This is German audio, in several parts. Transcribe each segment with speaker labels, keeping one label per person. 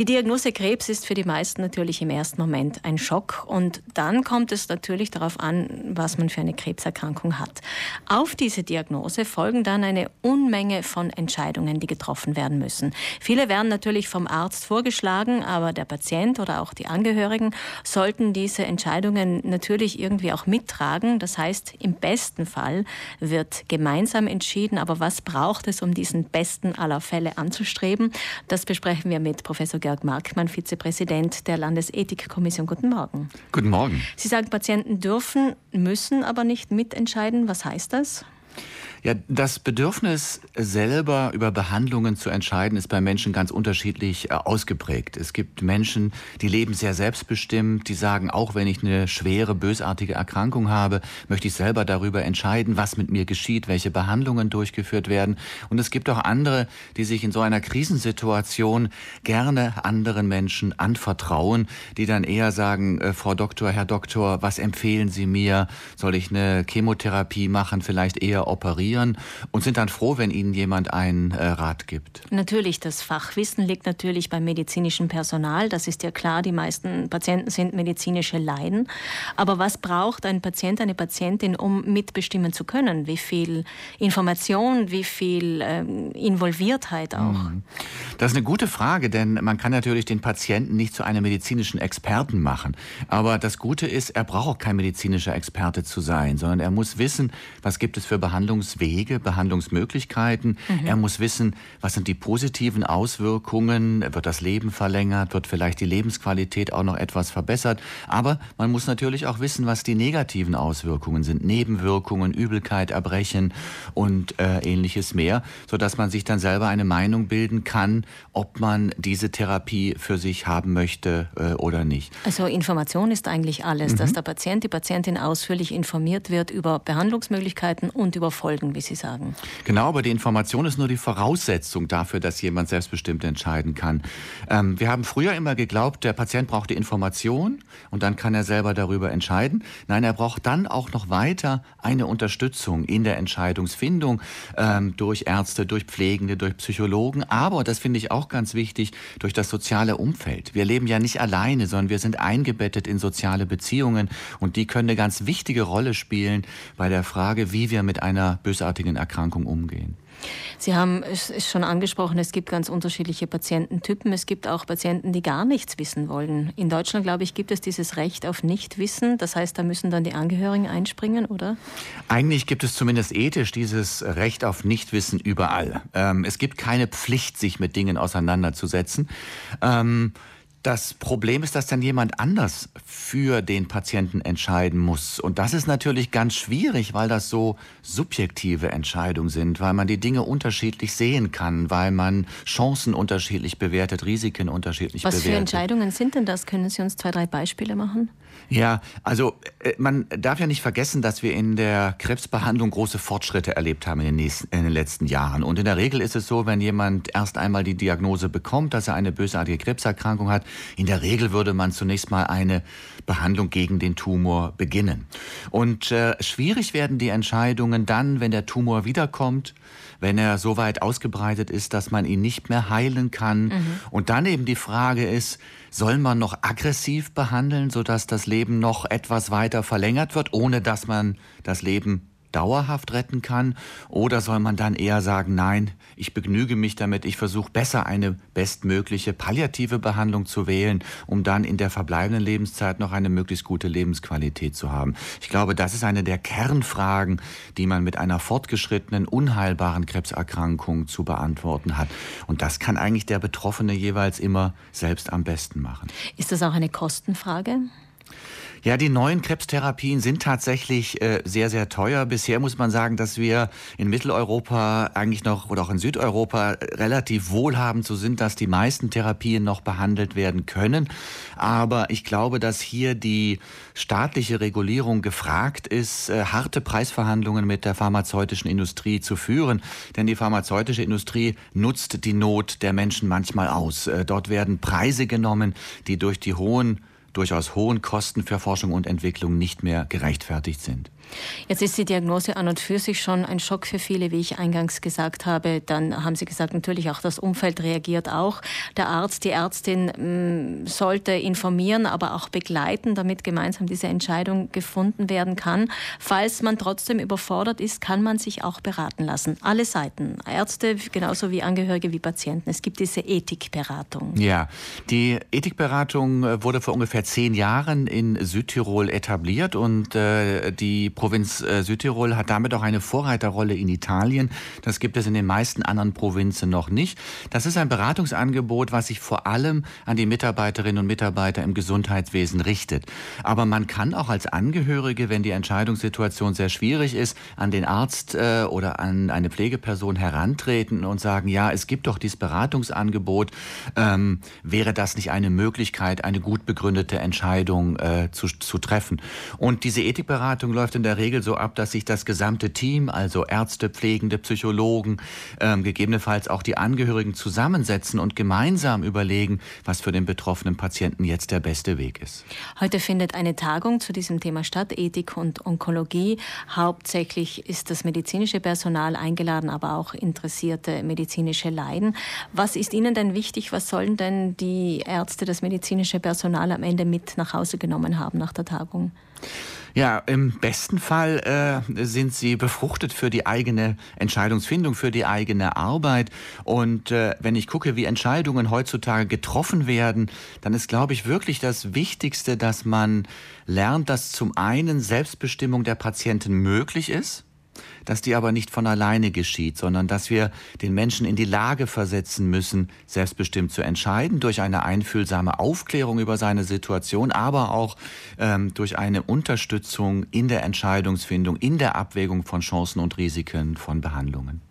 Speaker 1: Die Diagnose Krebs ist für die meisten natürlich im ersten Moment ein Schock und dann kommt es natürlich darauf an, was man für eine Krebserkrankung hat. Auf diese Diagnose folgen dann eine Unmenge von Entscheidungen, die getroffen werden müssen. Viele werden natürlich vom Arzt vorgeschlagen, aber der Patient oder auch die Angehörigen sollten diese Entscheidungen natürlich irgendwie auch mittragen. Das heißt, im besten Fall wird gemeinsam entschieden, aber was braucht es, um diesen besten aller Fälle anzustreben? Das besprechen wir mit Professor Georg Markmann, Vizepräsident der Landesethikkommission. Guten Morgen.
Speaker 2: Guten Morgen.
Speaker 1: Sie sagen, Patienten dürfen, müssen aber nicht mitentscheiden. Was heißt das?
Speaker 2: Ja, das Bedürfnis, selber über Behandlungen zu entscheiden, ist bei Menschen ganz unterschiedlich äh, ausgeprägt. Es gibt Menschen, die leben sehr selbstbestimmt, die sagen, auch wenn ich eine schwere, bösartige Erkrankung habe, möchte ich selber darüber entscheiden, was mit mir geschieht, welche Behandlungen durchgeführt werden. Und es gibt auch andere, die sich in so einer Krisensituation gerne anderen Menschen anvertrauen, die dann eher sagen, äh, Frau Doktor, Herr Doktor, was empfehlen Sie mir? Soll ich eine Chemotherapie machen, vielleicht eher operieren? Studieren und sind dann froh, wenn ihnen jemand einen äh, Rat gibt.
Speaker 1: Natürlich, das Fachwissen liegt natürlich beim medizinischen Personal. Das ist ja klar, die meisten Patienten sind medizinische Laien. Aber was braucht ein Patient, eine Patientin, um mitbestimmen zu können? Wie viel Information, wie viel äh, Involviertheit auch? Mhm.
Speaker 2: Das ist eine gute Frage, denn man kann natürlich den Patienten nicht zu einem medizinischen Experten machen. Aber das Gute ist, er braucht auch kein medizinischer Experte zu sein, sondern er muss wissen, was gibt es für Behandlungs Behandlungswege, Behandlungsmöglichkeiten. Mhm. Er muss wissen, was sind die positiven Auswirkungen, wird das Leben verlängert, wird vielleicht die Lebensqualität auch noch etwas verbessert. Aber man muss natürlich auch wissen, was die negativen Auswirkungen sind, Nebenwirkungen, Übelkeit, Erbrechen und äh, ähnliches mehr, sodass man sich dann selber eine Meinung bilden kann, ob man diese Therapie für sich haben möchte äh, oder nicht.
Speaker 1: Also Information ist eigentlich alles, mhm. dass der Patient, die Patientin ausführlich informiert wird über Behandlungsmöglichkeiten und über Folgen wie Sie sagen.
Speaker 2: Genau, aber die Information ist nur die Voraussetzung dafür, dass jemand selbstbestimmt entscheiden kann. Ähm, wir haben früher immer geglaubt, der Patient braucht die Information und dann kann er selber darüber entscheiden. Nein, er braucht dann auch noch weiter eine Unterstützung in der Entscheidungsfindung ähm, durch Ärzte, durch Pflegende, durch Psychologen, aber, das finde ich auch ganz wichtig, durch das soziale Umfeld. Wir leben ja nicht alleine, sondern wir sind eingebettet in soziale Beziehungen und die können eine ganz wichtige Rolle spielen bei der Frage, wie wir mit einer bösartigen Erkrankung umgehen.
Speaker 1: Sie haben es schon angesprochen, es gibt ganz unterschiedliche Patiententypen. Es gibt auch Patienten, die gar nichts wissen wollen. In Deutschland, glaube ich, gibt es dieses Recht auf Nichtwissen. Das heißt, da müssen dann die Angehörigen einspringen, oder?
Speaker 2: Eigentlich gibt es zumindest ethisch dieses Recht auf Nichtwissen überall. Ähm, es gibt keine Pflicht, sich mit Dingen auseinanderzusetzen. Das Problem ist, dass dann jemand anders für den Patienten entscheiden muss. Und das ist natürlich ganz schwierig, weil das so subjektive Entscheidungen sind, weil man die Dinge unterschiedlich sehen kann, weil man Chancen unterschiedlich bewertet, Risiken unterschiedlich
Speaker 1: Was
Speaker 2: bewertet.
Speaker 1: Was für Entscheidungen sind denn das? Können Sie uns zwei, drei Beispiele machen?
Speaker 2: Ja, also äh, man darf ja nicht vergessen, dass wir in der Krebsbehandlung große Fortschritte erlebt haben in den, nächsten, in den letzten Jahren. Und in der Regel ist es so, wenn jemand erst einmal die Diagnose bekommt, dass er eine bösartige Krebserkrankung hat, in der Regel würde man zunächst mal eine Behandlung gegen den Tumor beginnen. Und äh, schwierig werden die Entscheidungen dann, wenn der Tumor wiederkommt, wenn er so weit ausgebreitet ist, dass man ihn nicht mehr heilen kann. Mhm. Und dann eben die Frage ist, soll man noch aggressiv behandeln, sodass das Leben noch etwas weiter verlängert wird, ohne dass man das Leben dauerhaft retten kann? Oder soll man dann eher sagen, nein, ich begnüge mich damit, ich versuche besser eine bestmögliche palliative Behandlung zu wählen, um dann in der verbleibenden Lebenszeit noch eine möglichst gute Lebensqualität zu haben? Ich glaube, das ist eine der Kernfragen, die man mit einer fortgeschrittenen, unheilbaren Krebserkrankung zu beantworten hat. Und das kann eigentlich der Betroffene jeweils immer selbst am besten machen.
Speaker 1: Ist das auch eine Kostenfrage?
Speaker 2: Ja, die neuen Krebstherapien sind tatsächlich äh, sehr, sehr teuer. Bisher muss man sagen, dass wir in Mitteleuropa eigentlich noch oder auch in Südeuropa relativ wohlhabend so sind, dass die meisten Therapien noch behandelt werden können. Aber ich glaube, dass hier die staatliche Regulierung gefragt ist, äh, harte Preisverhandlungen mit der pharmazeutischen Industrie zu führen. Denn die pharmazeutische Industrie nutzt die Not der Menschen manchmal aus. Äh, dort werden Preise genommen, die durch die hohen durchaus hohen Kosten für Forschung und Entwicklung nicht mehr gerechtfertigt sind.
Speaker 1: Jetzt ist die Diagnose an und für sich schon ein Schock für viele, wie ich eingangs gesagt habe. Dann haben Sie gesagt, natürlich auch das Umfeld reagiert auch. Der Arzt, die Ärztin mh, mm, sollte informieren, aber auch begleiten, damit gemeinsam diese Entscheidung gefunden werden kann. Falls man trotzdem überfordert ist, kann man sich auch beraten lassen. Alle Seiten, Ärzte genauso wie Angehörige wie Patienten. Es gibt diese Ethikberatung.
Speaker 2: Ja, die Ethikberatung äh, wurde vor ungefähr zehn Jahren in Südtirol etabliert und äh, die Provinz äh, Südtirol hat damit auch eine Vorreiterrolle in Italien. Das gibt es in den meisten anderen Provinzen noch nicht. Das ist ein Beratungsangebot, was sich vor allem an die Mitarbeiterinnen und Mitarbeiter im Gesundheitswesen richtet. Aber man kann auch als Angehörige, wenn die Entscheidungssituation sehr schwierig ist, an den Arzt äh, oder an eine Pflegeperson herantreten und sagen, ja, es gibt doch dieses Beratungsangebot. Ähm, wäre das nicht eine Möglichkeit, eine gut begründete Entscheidung äh, zu, zu treffen? Und diese Ethikberatung läuft in der der Regel so ab, dass sich das gesamte Team, also Ärzte, Pflegende, Psychologen, ähm, gegebenenfalls auch die Angehörigen zusammensetzen und gemeinsam überlegen, was für den betroffenen Patienten jetzt der beste Weg ist.
Speaker 1: Heute findet eine Tagung zu diesem Thema statt, Ethik und Onkologie. Hauptsächlich ist das medizinische Personal eingeladen, aber auch interessierte medizinische Leiden. Was ist Ihnen denn wichtig? Was sollen denn die Ärzte, das medizinische Personal am Ende mit nach Hause genommen haben nach der Tagung?
Speaker 2: Ja, im besten Fall äh, sind sie befruchtet für die eigene Entscheidungsfindung, für die eigene Arbeit. Und äh, wenn ich gucke, wie Entscheidungen heutzutage getroffen werden, dann ist, glaube ich, wirklich das Wichtigste, dass man lernt, dass zum einen Selbstbestimmung der Patienten möglich ist dass die aber nicht von alleine geschieht, sondern dass wir den Menschen in die Lage versetzen müssen, selbstbestimmt zu entscheiden, durch eine einfühlsame Aufklärung über seine Situation, aber auch ähm, durch eine Unterstützung in der Entscheidungsfindung, in der Abwägung von Chancen und Risiken von Behandlungen.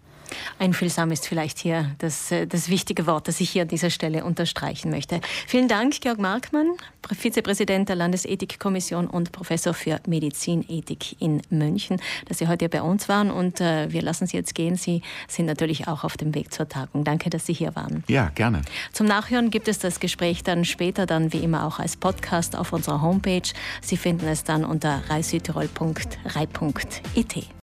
Speaker 1: Einfühlsam ist vielleicht hier das, äh, das wichtige Wort, das ich hier an dieser Stelle unterstreichen möchte. Vielen Dank, Georg Markmann, Vizepräsident der Landesethikkommission und Professor für Medizinethik in München, dass Sie heute bei uns waren. Und äh, wir lassen Sie jetzt gehen. Sie sind natürlich auch auf dem Weg zur Tagung. Danke, dass Sie hier waren.
Speaker 2: Ja, gerne.
Speaker 1: Zum Nachhören gibt es das Gespräch dann später, dann wie immer auch als Podcast auf unserer Homepage. Sie finden es dann unter reisüdtirol.rei.it.